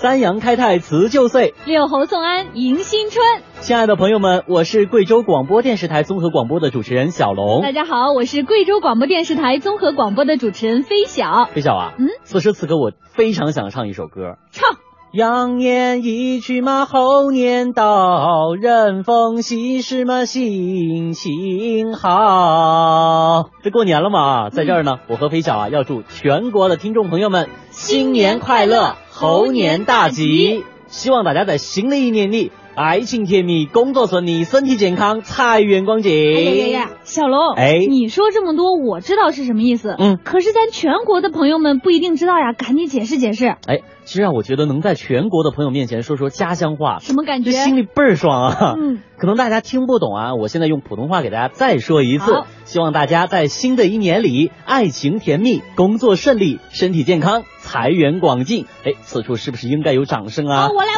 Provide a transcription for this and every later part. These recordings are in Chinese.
三阳开泰辞旧岁，六猴送安迎新春。亲爱的朋友们，我是贵州广播电视台综合广播的主持人小龙。大家好，我是贵州广播电视台综合广播的主持人飞晓。飞晓啊，嗯，此时此刻我非常想唱一首歌，唱。羊年一去嘛，猴年到，人逢喜事嘛，心情好。这过年了嘛，在这儿呢，我和飞晓啊，要祝全国的听众朋友们新年快乐，猴年大吉。希望大家在新的一年里，爱情甜蜜，工作顺利，身体健康，财源广进。哎呀呀呀，小龙，哎，你说这么多，我知道是什么意思。嗯，可是咱全国的朋友们不一定知道呀，赶紧解释解释。哎，其实啊，我觉得能在全国的朋友面前说说家乡话，什么感觉？心里倍儿爽啊。嗯，可能大家听不懂啊，我现在用普通话给大家再说一次。希望大家在新的一年里，爱情甜蜜，工作顺利，身体健康，财源广进。哎，此处是不是应该有掌声啊？哦、我来，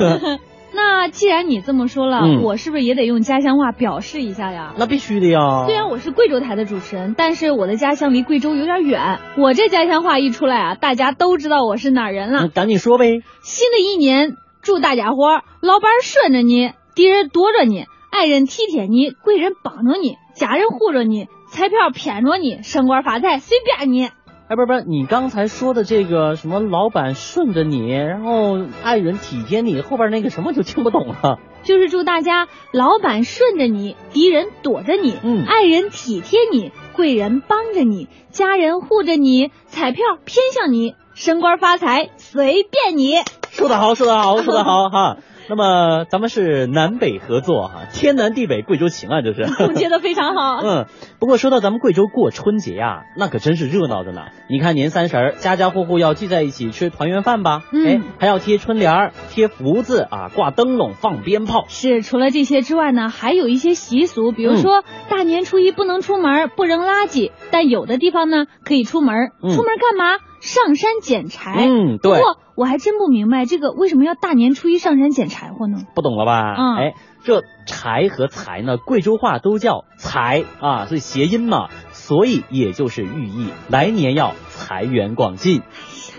我来。那既然你这么说了，嗯、我是不是也得用家乡话表示一下呀？那必须的呀。虽然我是贵州台的主持人，但是我的家乡离贵州有点远。我这家乡话一出来啊，大家都知道我是哪儿人了。赶紧说呗。新的一年，祝大家伙老板顺着你，敌人躲着你，爱人体贴你，贵人帮着你，家人护着你，彩票骗着你，升官发财随便你。哎，不是不是，你刚才说的这个什么老板顺着你，然后爱人体贴你，后边那个什么就听不懂了。就是祝大家老板顺着你，敌人躲着你，嗯，爱人体贴你，贵人帮着你，家人护着你，彩票偏向你，升官发财随便你。说得好，说得好，说得好哈。那么咱们是南北合作哈，天南地北，贵州情啊，这是总结的非常好。嗯，不过说到咱们贵州过春节呀、啊，那可真是热闹着呢。你看年三十儿，家家户户要聚在一起吃团圆饭吧？嗯，哎，还要贴春联儿、贴福字啊，挂灯笼、放鞭炮。是，除了这些之外呢，还有一些习俗，比如说、嗯、大年初一不能出门，不扔垃圾，但有的地方呢可以出门。嗯、出门干嘛？上山捡柴。嗯，对。不过我还真不明白这个为什么要大年初一上山捡柴火呢？不懂了吧？嗯，哎，这柴和财呢，贵州话都叫财啊，所以谐音嘛，所以也就是寓意来年要财源广进。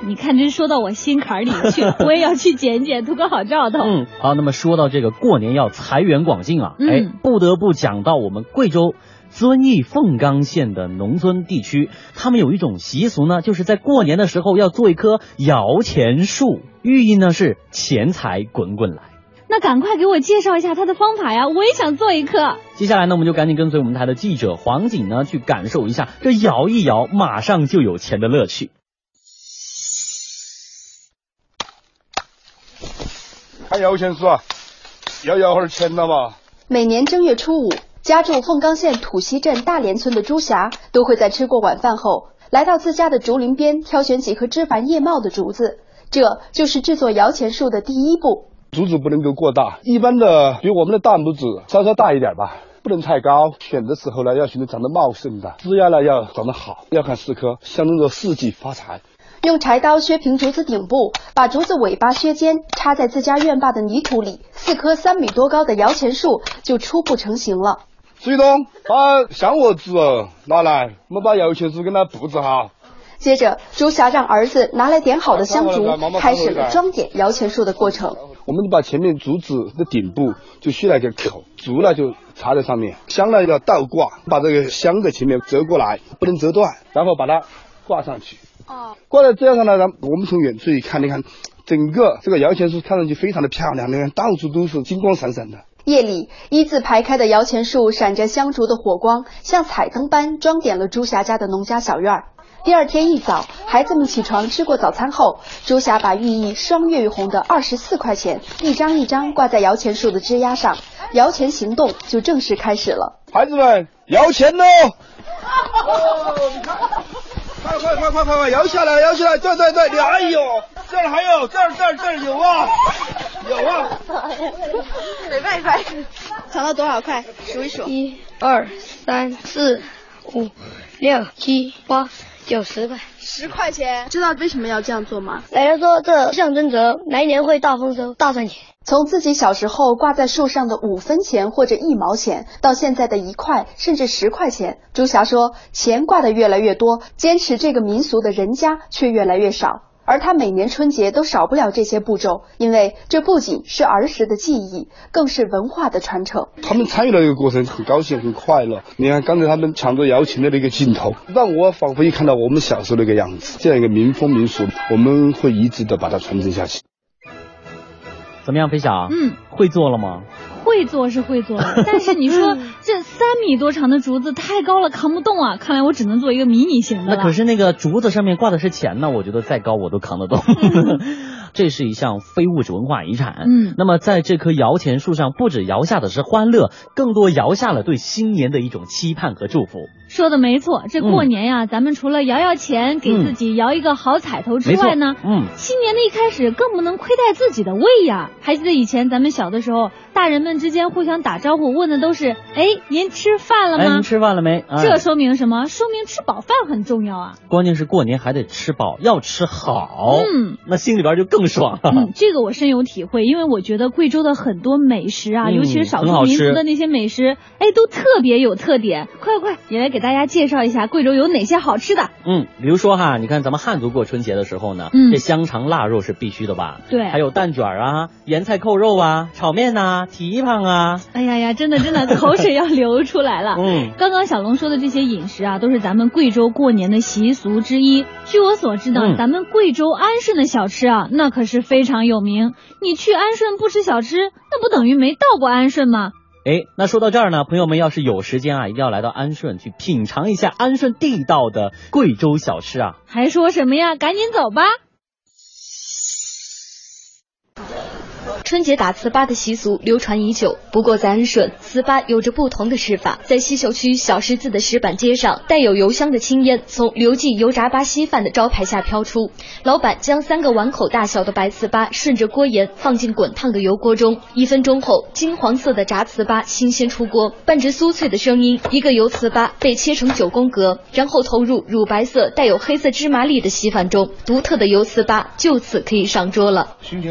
你看，这说到我心坎里去了，我也要去捡捡，图个好兆头。嗯，好，那么说到这个过年要财源广进啊，嗯、哎，不得不讲到我们贵州。遵义凤冈县的农村地区，他们有一种习俗呢，就是在过年的时候要做一棵摇钱树，寓意呢是钱财滚滚来。那赶快给我介绍一下它的方法呀，我也想做一棵。接下来呢，我们就赶紧跟随我们台的记者黄景呢，去感受一下这摇一摇马上就有钱的乐趣。看摇钱树啊，摇摇会儿钱了嘛。每年正月初五。家住凤冈县土溪镇大连村的朱霞，都会在吃过晚饭后，来到自家的竹林边，挑选几棵枝繁叶茂的竹子，这就是制作摇钱树的第一步。竹子不能够过大，一般的比我们的大拇指稍稍大一点吧，不能太高。选的时候呢，要选择长得茂盛的，枝丫呢要长得好，要看四棵，象征着四季发财。用柴刀削平竹子顶部，把竹子尾巴削尖，插在自家院坝的泥土里，四棵三米多高的摇钱树就初步成型了。水东，把香禾纸拿来，我们把摇钱树给它布置好。接着，朱霞让儿子拿来点好的香烛，开始了装点摇钱树的过程。我们就把前面竹子的顶部就削了一个口，竹呢就插在上面，香呢要倒挂，把这个香的前面折过来，不能折断，然后把它挂上去。哦，挂在这样上呢，我们从远处一看，你看整个这个摇钱树看上去非常的漂亮，你看到处都是金光闪闪的。夜里，一字排开的摇钱树闪着香烛的火光，像彩灯般装点了朱霞家的农家小院儿。第二天一早，孩子们起床吃过早餐后，朱霞把寓意双月红的二十四块钱一张一张挂在摇钱树的枝丫上，摇钱行动就正式开始了。孩子们，摇钱喽！快快快快快快，摇下来，摇下来！对对对，哎呦，这儿还有，这儿这儿这儿有啊，有啊！得快快，藏了多少块？数一数。一、二、三、四、五、六、七、八、九、十块。十块钱，知道为什么要这样做吗？奶奶说这象征着来年会大丰收、大赚钱。从自己小时候挂在树上的五分钱或者一毛钱，到现在的一块甚至十块钱，朱霞说，钱挂的越来越多，坚持这个民俗的人家却越来越少。而他每年春节都少不了这些步骤，因为这不仅是儿时的记忆，更是文化的传承。他们参与的这个过程很高兴、很快乐。你看刚才他们抢着摇琴的那个镜头，让我仿佛一看到我们小时候那个样子。这样一个民风民俗，我们会一直的把它传承下去。怎么样，飞翔？嗯，会做了吗？会做是会做了，但是你说这三米多长的竹子太高了，扛不动啊！看来我只能做一个迷你型的那可是那个竹子上面挂的是钱呢，我觉得再高我都扛得动。这是一项非物质文化遗产。嗯那么在这棵摇钱树上，不止摇下的是欢乐，更多摇下了对新年的一种期盼和祝福。说的没错，这过年呀，咱们除了摇摇钱，给自己摇一个好彩头之外呢，嗯，新年的一开始更不能亏待自己的胃呀。还记得以前咱们小的时候，大人们之间互相打招呼，问的都是：“哎，您吃饭了哎，吗您？”吃饭了没？哎这说明什么？说明吃饱饭很重要啊。关键是过年还得吃饱，要吃好，嗯，那心里边就更爽了。嗯，这个我深有体会，因为我觉得贵州的很多美食啊，嗯尤其是少数民族的那些美食，哎，都特别有特点。快快，你来给大家介绍一下贵州有哪些好吃的？嗯，比如说哈，你看咱们汉族过春节的时候呢，嗯这香肠腊肉是必须的吧？对还有蛋卷啊、盐菜扣肉啊、炒面呐、蹄膀啊。哎呀呀，真的真的，口水要流出来了。嗯，刚刚小龙说的这些饮食啊，都是咱们贵州过年的习俗之一。据我所知呢，嗯咱们贵州安顺的小吃啊，那可是非常有名。你去安顺不吃小吃，那不等于没到过安顺吗？哎，那说到这儿呢，朋友们要是有时间啊，一定要来到安顺去品尝一下安顺地道的贵州小吃啊。还说什么呀？赶紧走吧！春节打糍粑的习俗流传已久，不过在安顺，糍粑有着不同的吃法。在西秀区小十字的石板街上，带有油香的青烟从“刘记油炸粑稀饭”的招牌下飘出。老板将三个碗口大小的白糍粑顺着锅沿放进滚烫的油锅中，一分钟后，金黄色的炸糍粑新鲜出锅，伴着酥脆的声音，一个油糍粑被切成九宫格，然后投入乳白色带有黑色芝麻粒的稀饭中，独特的油糍粑就此可以上桌了。新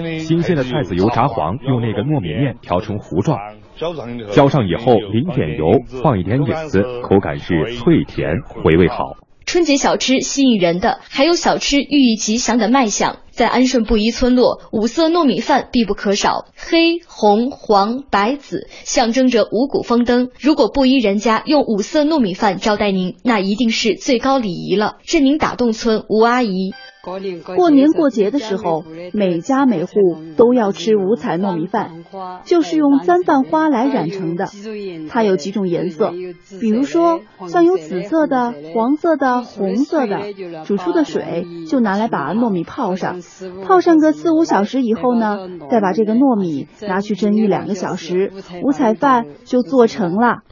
鲜的菜籽油炸黄，用那个糯米面调成糊状，浇上以后淋点油，放一点引子，口感是脆甜，回味好。春节小吃吸引人的还有小吃寓意吉祥的麦响，在安顺布依村落，五色糯米饭必不可少，黑、红、黄、白、紫象征着五谷丰登。如果布依人家用五色糯米饭招待您，那一定是最高礼仪了。任您打动村吴阿姨。过年过节的时候，每家每户都要吃五彩糯米饭，就是用簪饭花来染成的。它有几种颜色，比如说像有紫色的、黄色的、红色的。煮出的水就拿来把糯米泡上，泡上个四五小时以后呢，再把这个糯米拿去蒸一两个小时，五彩饭就做成了。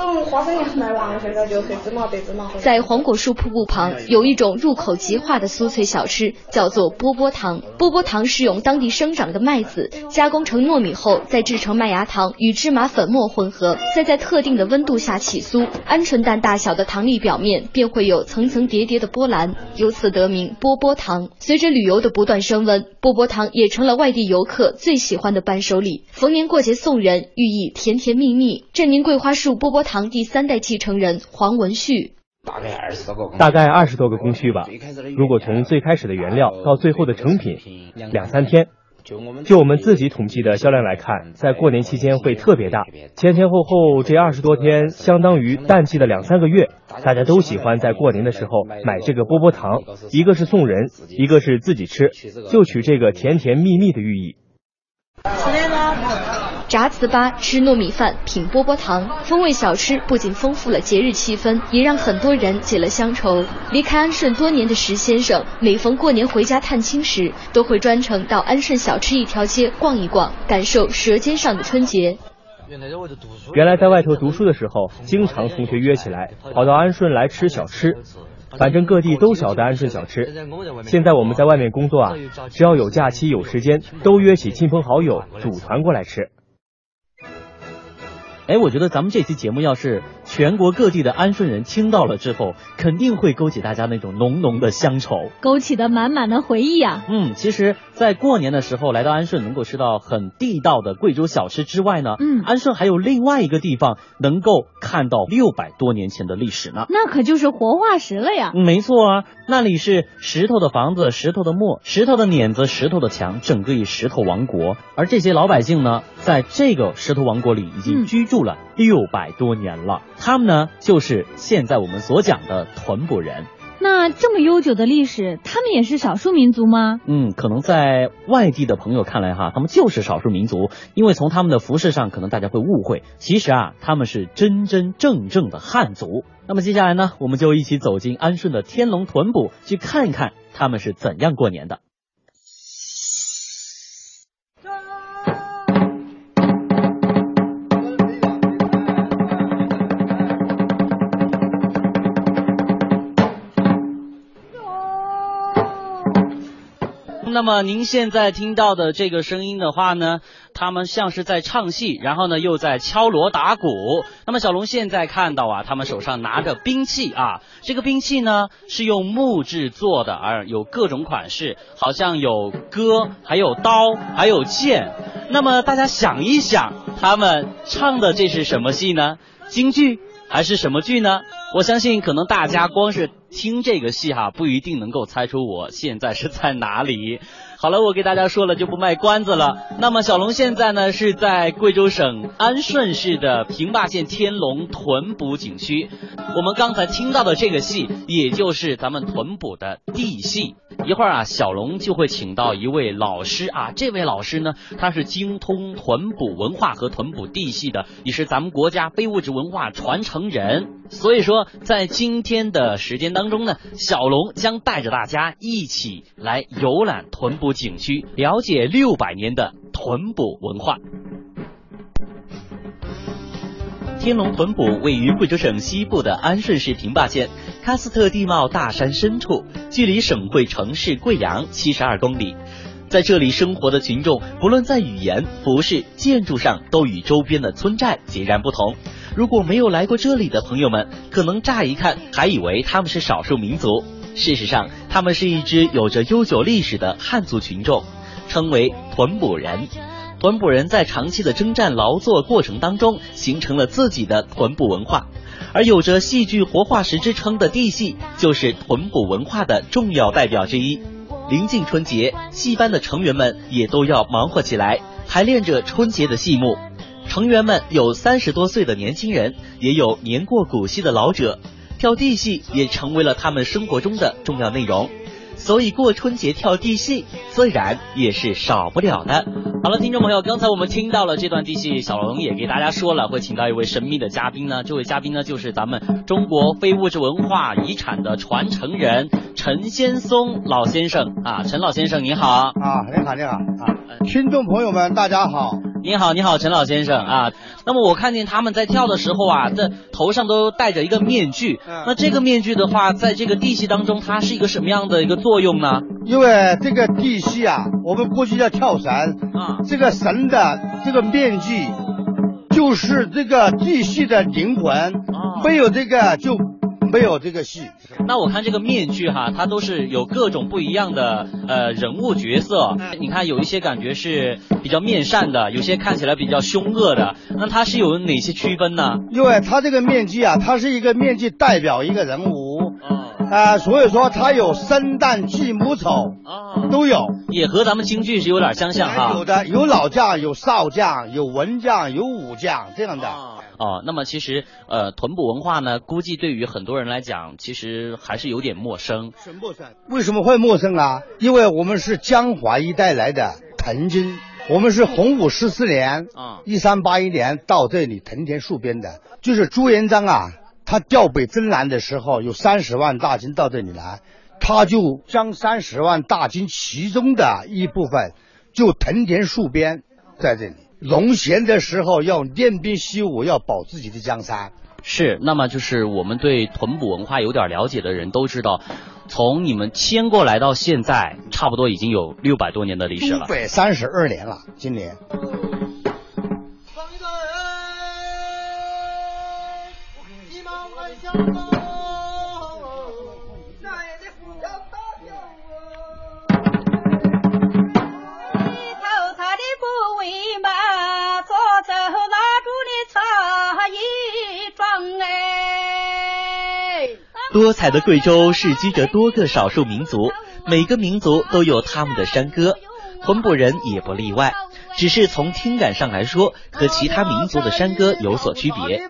种花生油卖完了，现在就黑芝麻、白芝麻。在黄果树瀑布旁，有一种入口即化的酥脆小吃，叫做波波糖。波波糖是用当地生长的麦子加工成糯米后，再制成麦芽糖与芝麻粉末混合，再在特定的温度下起酥，鹌鹑蛋大小的糖粒表面便会有层层叠叠的波澜，由此得名波波糖。随着旅游的不断升温，波波糖也成了外地游客最喜欢的伴手礼。逢年过节送人，寓意甜甜蜜蜜。镇宁桂花树波波糖第三代继承人黄文旭。大概二十多个，大概二十多个工序吧。如果从最开始的原料到最后的成品，两三天。就我们自己统计的销量来看，在过年期间会特别大，前前后后这二十多天，相当于淡季的两三个月。大家都喜欢在过年的时候买这个波波糖，一个是送人，一个是自己吃，就取这个甜甜蜜蜜的寓意。炸糍粑、吃糯米饭、品波波糖，风味小吃不仅丰富了节日气氛，也让很多人解了乡愁。离开安顺多年的石先生，每逢过年回家探亲时，都会专程到安顺小吃一条街逛一逛，感受舌尖上的春节。原来在外头读书的时候，经常同学约起来跑到安顺来吃小吃。反正各地都晓得安顺小吃。现在我们在外面工作啊，只要有假期有时间，都约起亲朋好友组团过来吃。哎，我觉得咱们这期节目要是全国各地的安顺人听到了之后，肯定会勾起大家那种浓浓的乡愁，勾起的满满的回忆啊。嗯，其实，在过年的时候来到安顺，能够吃到很地道的贵州小吃之外呢，嗯，安顺还有另外一个地方能够看到六百多年前的历史呢。那可就是活化石了呀。没错啊，那里是石头的房子、石头的磨、石头的碾子、石头的墙，整个一石头王国。而这些老百姓呢，在这个石头王国里已经居住了六百多年了。他们呢，就是现在我们所讲的屯堡人。那这么悠久的历史，他们也是少数民族吗？嗯，可能在外地的朋友看来哈，他们就是少数民族，因为从他们的服饰上，可能大家会误会，其实啊，他们是真真正正的汉族。那么接下来呢，我们就一起走进安顺的天龙屯堡，去看一看他们是怎样过年的。那么您现在听到的这个声音的话呢，他们像是在唱戏，然后呢又在敲锣打鼓。那么小龙现在看到啊，他们手上拿着兵器啊，这个兵器呢是用木制做的，而有各种款式，好像有戈，还有刀，还有剑。那么大家想一想，他们唱的这是什么戏呢？京剧还是什么剧呢？我相信，可能大家光是听这个戏哈，不一定能够猜出我现在是在哪里。好了，我给大家说了就不卖关子了。那么小龙现在呢是在贵州省安顺市的平坝县天龙屯堡景区。我们刚才听到的这个戏，也就是咱们屯堡的地戏。一会儿啊，小龙就会请到一位老师啊，这位老师呢，他是精通屯堡文化和屯堡地戏的，也是咱们国家非物质文化传承人。所以说，在今天的时间当当中呢，小龙将带着大家一起来游览屯堡景区，了解六百年的屯堡文化。天龙屯堡位于贵州省西部的安顺市平坝县喀斯特地貌大山深处，距离省会城市贵阳七十二公里。在这里生活的群众，不论在语言、服饰、建筑上，都与周边的村寨截然不同。如果没有来过这里的朋友们，可能乍一看还以为他们是少数民族。事实上，他们是一支有着悠久历史的汉族群众，称为屯堡人。屯堡人在长期的征战劳作过程当中，形成了自己的屯堡文化，而有着戏剧活化石之称的地戏，就是屯堡文化的重要代表之一。临近春节，戏班的成员们也都要忙活起来，排练着春节的戏目。成员们有三十多岁的年轻人，也有年过古稀的老者，跳地戏也成为了他们生活中的重要内容。所以过春节跳地戏，自然也是少不了的。好了，听众朋友，刚才我们听到了这段地戏，小龙也给大家说了，会请到一位神秘的嘉宾呢。这位嘉宾呢，就是咱们中国非物质文化遗产的传承人陈先松老先生啊。陈老先生，你好啊，你好，你好啊，听众朋友们，大家好。你好，你好，陈老先生啊。那么我看见他们在跳的时候啊，这头上都戴着一个面具。那这个面具的话，在这个地戏当中，它是一个什么样的一个作用呢？因为这个地戏啊，我们过去叫跳神啊，这个神的这个面具，就是这个地戏的灵魂。没有这个就没有这个戏。那我看这个面具哈，它都是有各种不一样的呃人物角色。你看有一些感觉是比较面善的，有些看起来比较凶恶的。那它是有哪些区分呢？因为它这个面具啊，它是一个面具代表一个人物。哦。啊，所以说它有生旦净母丑啊，都有，也和咱们京剧是有点相像哈。有的有老将，有少将，有文将，有武将这样的。哦，那么其实呃，屯堡文化呢，估计对于很多人来讲，其实还是有点陌生。很陌生。为什么会陌生啊？因为我们是江淮一带来的藤军，我们是洪武十四年，啊，一三八一年到这里藤田戍边的，就是朱元璋啊，他调北征南的时候，有三十万大军到这里来，他就将三十万大军其中的一部分就藤田戍边在这里。农闲的时候要练兵习武，要保自己的江山。是，那么就是我们对屯堡文化有点了解的人都知道，从你们迁过来到现在，差不多已经有六百多年的历史了。六百三十二年了，今年。多彩的贵州是居着多个少数民族，每个民族都有他们的山歌，屯埔人也不例外。只是从听感上来说，和其他民族的山歌有所区别。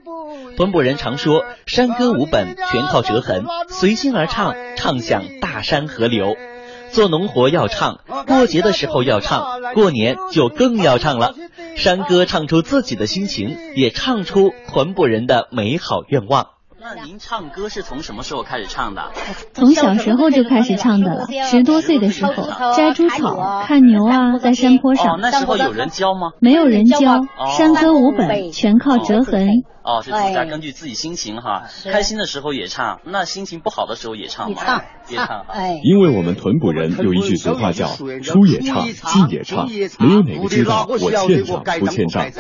屯埔人常说，山歌无本，全靠折痕，随心而唱，唱响大山河流。做农活要唱，过节的时候要唱，过年就更要唱了。山歌唱出自己的心情，也唱出屯埔人的美好愿望。那您唱歌是从什么时候开始唱的？从小时候就开始唱的了。十多岁的时候，摘猪草、看牛啊，在山坡上。哦，那时候有人教吗？没有人教，山歌五本，全靠折痕。哦，是大家根据自己心情哈，开心的时候也唱，那心情不好的时候也唱吗？也唱。哎，因为我们屯埔人有一句俗话叫“出也唱，进也唱”，没有哪个知道我欠账不欠账，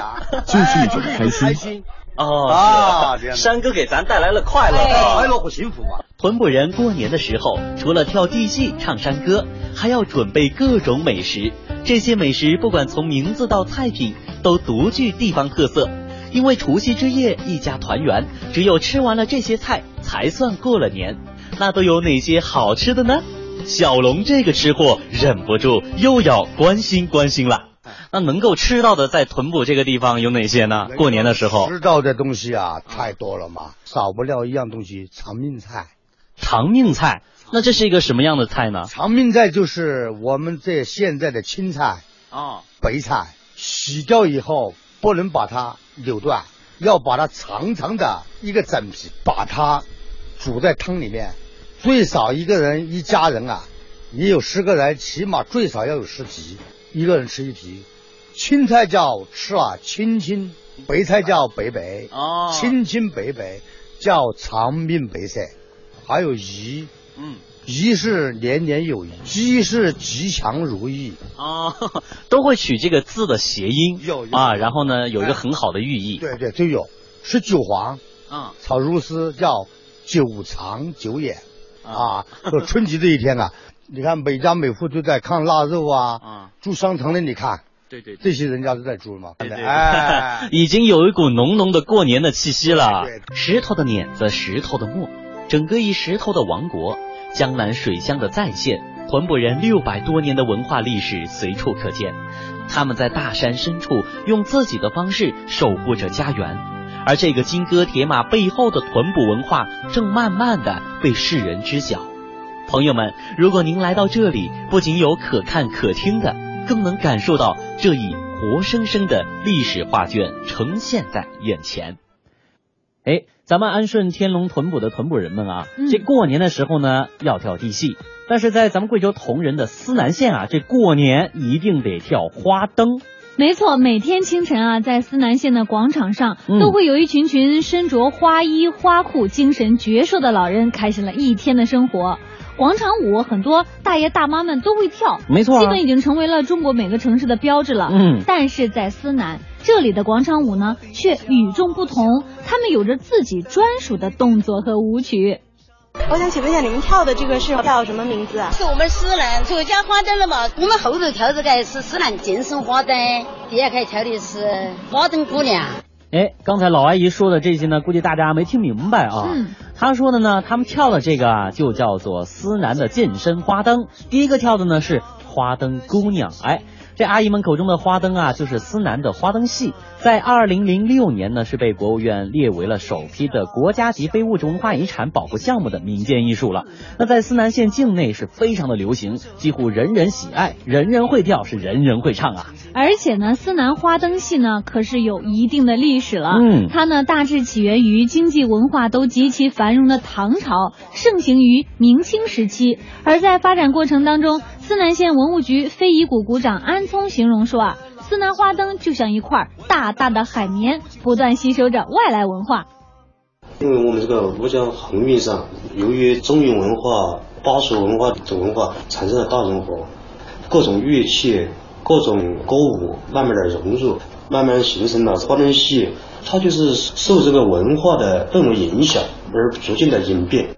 就是一种 开心。哦啊，山哥给咱带来了快乐，快乐和幸福嘛。屯埔人过年的时候，除了跳地戏、唱山歌，还要准备各种美食。这些美食不管从名字到菜品，都独具地方特色。因为除夕之夜一家团圆，只有吃完了这些菜，才算过了年。那都有哪些好吃的呢？小龙这个吃货忍不住又要关心关心了。那能够吃到的，在屯堡这个地方有哪些呢？过年的时候吃到的东西啊，太多了嘛，少不了一样东西——长命菜。长命菜，那这是一个什么样的菜呢？长命菜就是我们这现在的青菜啊，白菜，洗掉以后不能把它扭断，要把它长长的一个整皮，把它煮在汤里面，最少一个人一家人啊，你有十个人，起码最少要有十皮，一个人吃一皮。青菜叫吃啊青青，白菜叫白白，哦，青青白白叫长命白菜，还有鱼，嗯，颐是年年有余，吉是吉祥如意，啊，都会取这个字的谐音，有啊，然后呢有一个很好的寓意，对对就有，是韭黄，啊，炒肉丝叫九长九眼，啊，说春节这一天啊，你看每家每户都在炕腊肉啊，啊，住商城的你看。对对，这些人家都在住嘛，对对，哎，已经有一股浓浓的过年的气息了。石头的碾子，石头的磨，整个一石头的王国，江南水乡的再现，屯堡人六百多年的文化历史随处可见。他们在大山深处用自己的方式守护着家园，而这个金戈铁马背后的屯堡文化正慢慢的被世人知晓。朋友们，如果您来到这里，不仅有可看可听的。更能感受到这一活生生的历史画卷呈现在眼前。哎，咱们安顺天龙屯堡的屯堡人们啊，这过年的时候呢要跳地戏，但是在咱们贵州铜仁的思南县啊，这过年一定得跳花灯。没错，每天清晨啊，在思南县的广场上，都会有一群群身着花衣花裤、精神矍铄的老人，开始了一天的生活。广场舞很多大爷大妈们都会跳，没错，基本已经成为了中国每个城市的标志了。嗯，但是在思南这里的广场舞呢，却与众不同，他们有着自己专属的动作和舞曲。我想请问一下，你们跳的这个是叫什么名字啊？是我们思南作家花灯了嘛？我们后头跳这个是思南健身花灯，第二个跳的是花灯姑娘。哎，刚才老阿姨说的这些呢，估计大家没听明白啊。嗯。她说的呢，他们跳的这个啊，就叫做思南的健身花灯。第一个跳的呢是花灯姑娘。哎，这阿姨们口中的花灯啊，就是思南的花灯戏。在二零零六年呢，是被国务院列为了首批的国家级非物质文化遗产保护项目的民间艺术了。那在思南县境内是非常的流行，几乎人人喜爱，人人会跳，是人人会唱啊。而且呢，思南花灯戏呢，可是有一定的历史了。嗯，它呢大致起源于经济文化都极其繁荣的唐朝，盛行于明清时期。而在发展过程当中，思南县文物局非遗股股长安聪形容说啊。思南花灯就像一块大大的海绵，不断吸收着外来文化。因为我们这个乌江航运上，由于中原文化、巴蜀文化等文化产生了大融合，各种乐器、各种歌舞慢慢的融入，慢慢形成了花灯戏。它就是受这个文化的氛围影响而逐渐的演变。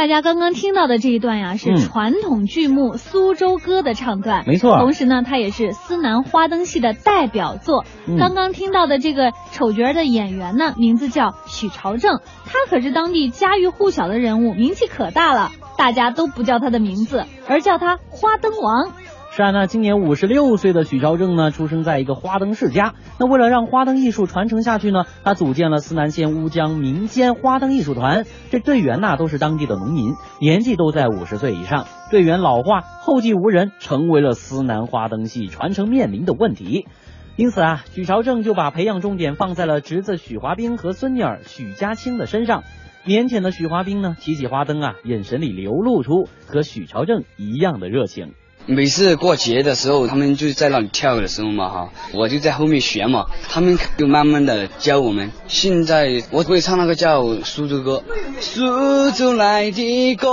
大家刚刚听到的这一段呀，是传统剧目《苏州歌》的唱段，没错。同时呢，它也是思南花灯戏的代表作。刚刚听到的这个丑角的演员呢，名字叫许朝正，他可是当地家喻户晓的人物，名气可大了。大家都不叫他的名字，而叫他花灯王。是啊，那今年五十六岁的许朝正呢，出生在一个花灯世家。那为了让花灯艺术传承下去呢，他组建了思南县乌江民间花灯艺术团。这队员呐，都是当地的农民，年纪都在五十岁以上。队员老化，后继无人，成为了思南花灯戏传承面临的问题。因此啊，许朝正就把培养重点放在了侄子许华斌和孙女儿许家清的身上。腼腆的许华斌呢，提起花灯啊，眼神里流露出和许朝正一样的热情。每次过节的时候，他们就在那里跳的时候嘛，哈，我就在后面学嘛，他们就慢慢的教我们。现在我会唱那个叫《苏州歌》，苏州来的歌。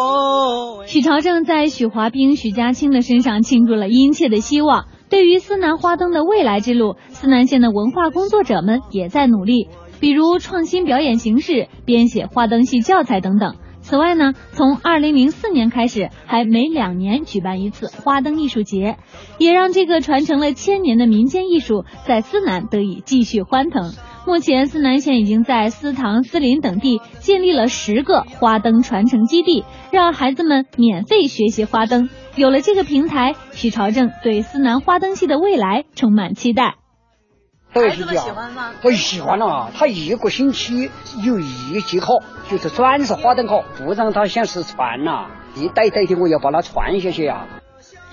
许朝正在许华斌、许家清的身上倾注了殷切的希望。对于思南花灯的未来之路，思南县的文化工作者们也在努力，比如创新表演形式、编写花灯戏教材等等。此外呢，从二零零四年开始，还每两年举办一次花灯艺术节，也让这个传承了千年的民间艺术在思南得以继续欢腾。目前，思南县已经在思塘、思林等地建立了十个花灯传承基地，让孩子们免费学习花灯。有了这个平台，许朝正对思南花灯系的未来充满期待。孩子们喜欢吗？我喜欢了，他一个星期有一节课，就是专是花灯课，不让他先失传呐。一代代的我要把它传下去啊。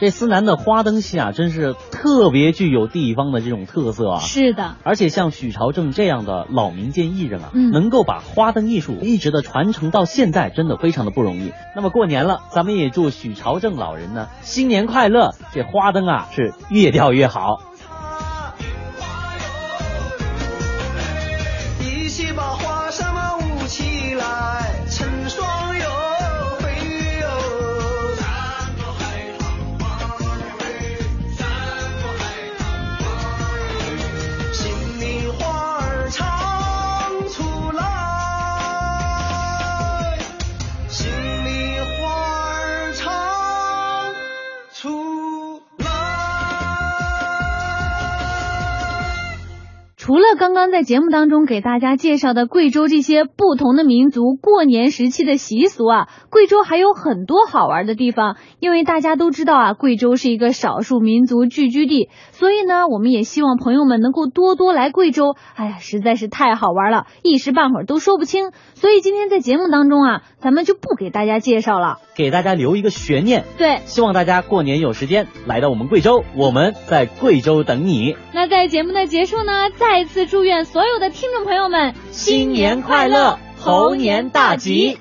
这思南的花灯戏啊，真是特别具有地方的这种特色啊。是的，而且像许朝正这样的老民间艺人啊，能够把花灯艺术一直的传承到现在，真的非常的不容易。那么过年了，咱们也祝许朝正老人呢新年快乐，这花灯啊是越吊越好。除了刚刚在节目当中给大家介绍的贵州这些不同的民族过年时期的习俗啊，贵州还有很多好玩的地方。因为大家都知道啊，贵州是一个少数民族聚居地，所以呢，我们也希望朋友们能够多多来贵州。哎呀，实在是太好玩了，一时半会儿都说不清。所以今天在节目当中啊，咱们就不给大家介绍了，给大家留一个悬念。对，希望大家过年有时间来到我们贵州，我们在贵州等你。那在节目的结束呢，再再次祝愿所有的听众朋友们新年快乐，猴年大吉。